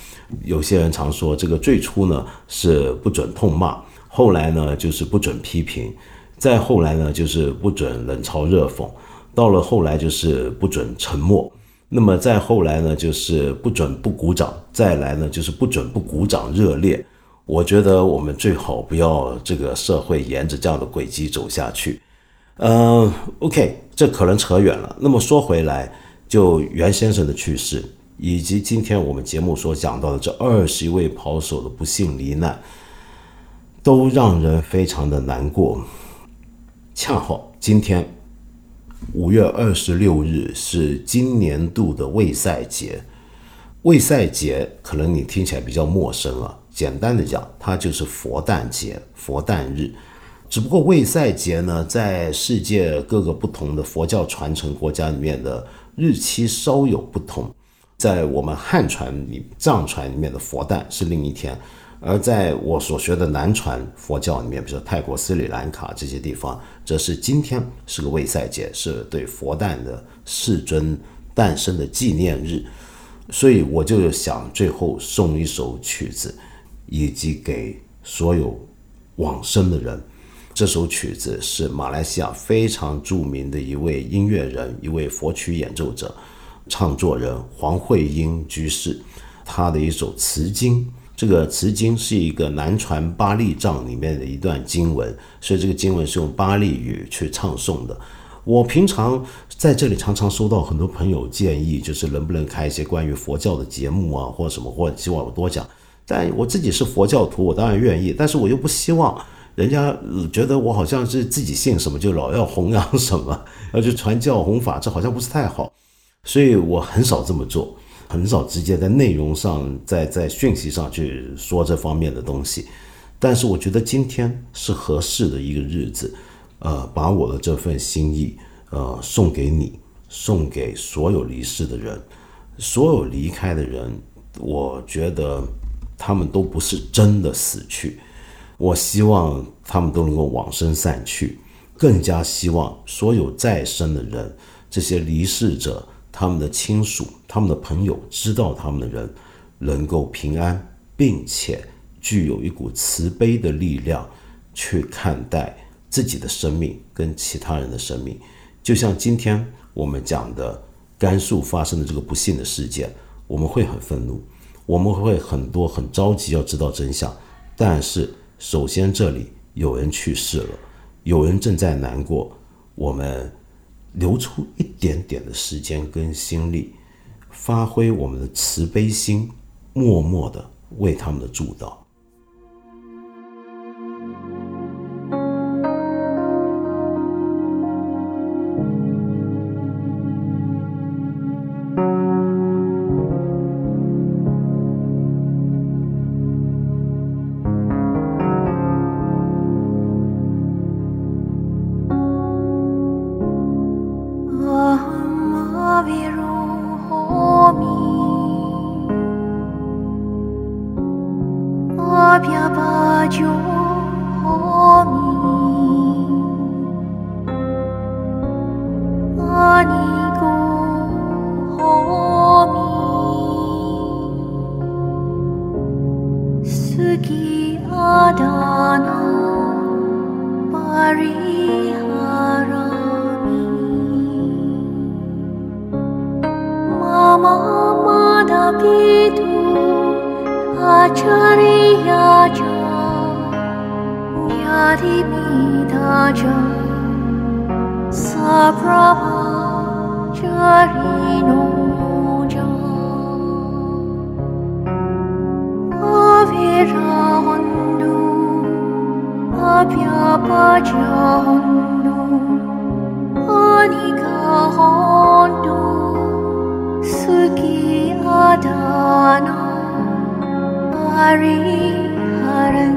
有些人常说，这个最初呢是不准痛骂，后来呢就是不准批评，再后来呢就是不准冷嘲热讽，到了后来就是不准沉默，那么再后来呢就是不准不鼓掌，再来呢就是不准不鼓掌热烈。我觉得我们最好不要这个社会沿着这样的轨迹走下去。嗯，OK，这可能扯远了。那么说回来，就袁先生的去世，以及今天我们节目所讲到的这二十一位跑手的不幸罹难，都让人非常的难过。恰好今天五月二十六日是今年度的卫赛节，卫赛节可能你听起来比较陌生啊。简单的讲，它就是佛诞节、佛诞日。只不过卫赛节呢，在世界各个不同的佛教传承国家里面的日期稍有不同。在我们汉传里、藏传里面的佛诞是另一天，而在我所学的南传佛教里面，比如说泰国、斯里兰卡这些地方，则是今天是个卫赛节，是对佛诞的世尊诞生的纪念日。所以我就想最后送一首曲子。以及给所有往生的人，这首曲子是马来西亚非常著名的一位音乐人，一位佛曲演奏者、唱作人黄慧英居士，他的一首词经。这个词经是一个南传巴利藏里面的一段经文，所以这个经文是用巴利语去唱诵的。我平常在这里常常收到很多朋友建议，就是能不能开一些关于佛教的节目啊，或者什么，或者希望我多讲。但我自己是佛教徒，我当然愿意，但是我又不希望人家觉得我好像是自己信什么就老要弘扬什么，要去传教弘法，这好像不是太好，所以我很少这么做，很少直接在内容上、在在讯息上去说这方面的东西。但是我觉得今天是合适的一个日子，呃，把我的这份心意，呃，送给你，送给所有离世的人，所有离开的人，我觉得。他们都不是真的死去，我希望他们都能够往生散去，更加希望所有在生的人，这些离世者，他们的亲属、他们的朋友，知道他们的人，能够平安，并且具有一股慈悲的力量，去看待自己的生命跟其他人的生命。就像今天我们讲的甘肃发生的这个不幸的事件，我们会很愤怒。我们会很多很着急要知道真相，但是首先这里有人去世了，有人正在难过，我们留出一点点的时间跟心力，发挥我们的慈悲心，默默的为他们的祝祷。raja saprabha charino ja avirahundu apyapajahundu anikahundu suki adana pariharan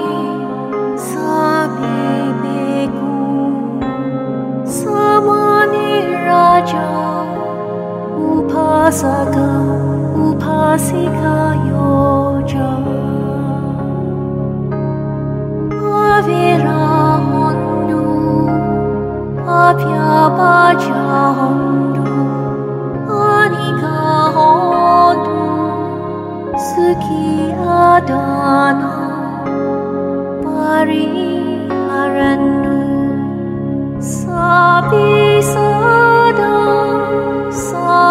राजा उपासक उपासिकायो च अविरामन्दु अभ्यापाचन्दु अनिगाहन्तु सुखी अदाना परिहरन्तु सापि सा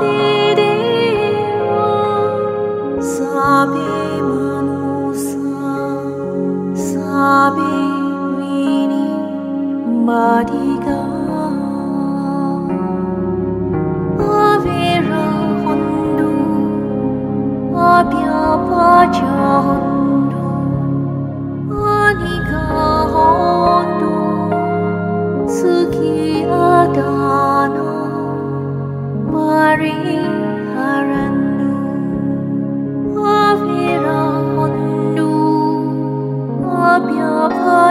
salvi nous sabi ma no salvi ni erhti garn avirahundu ah bio pacho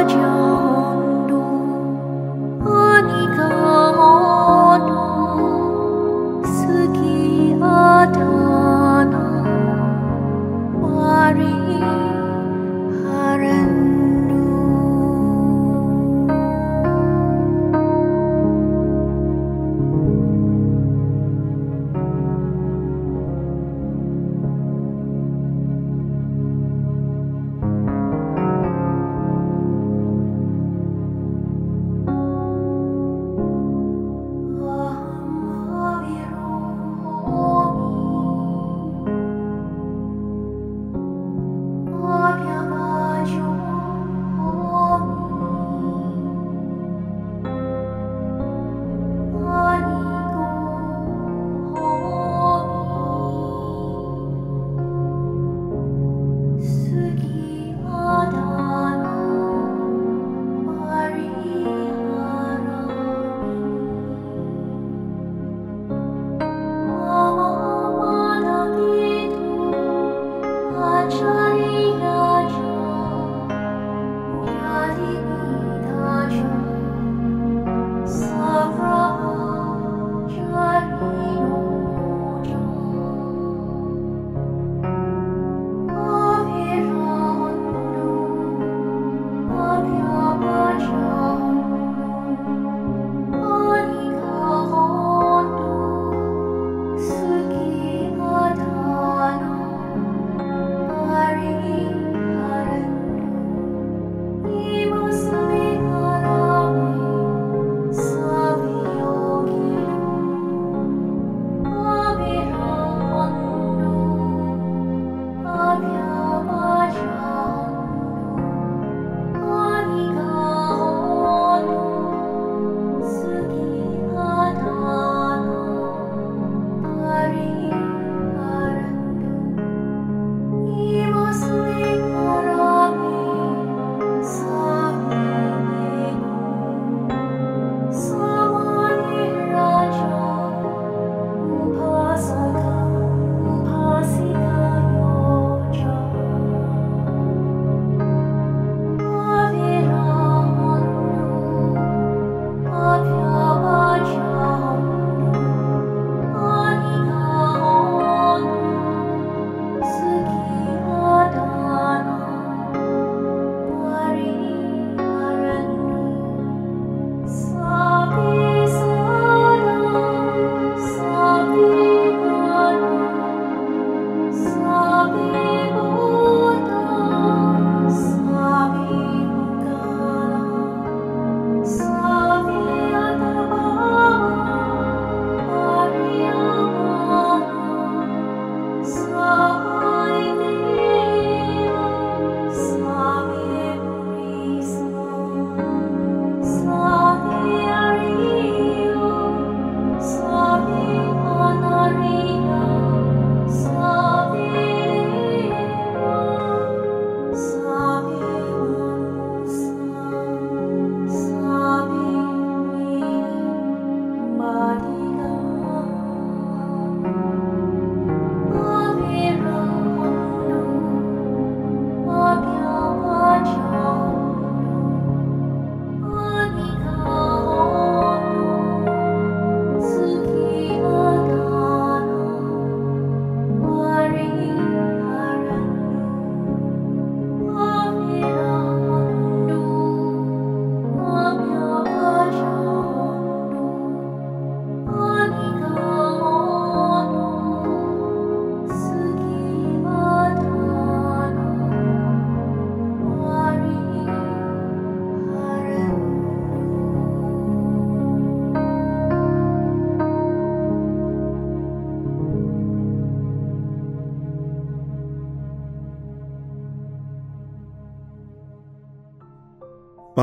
yo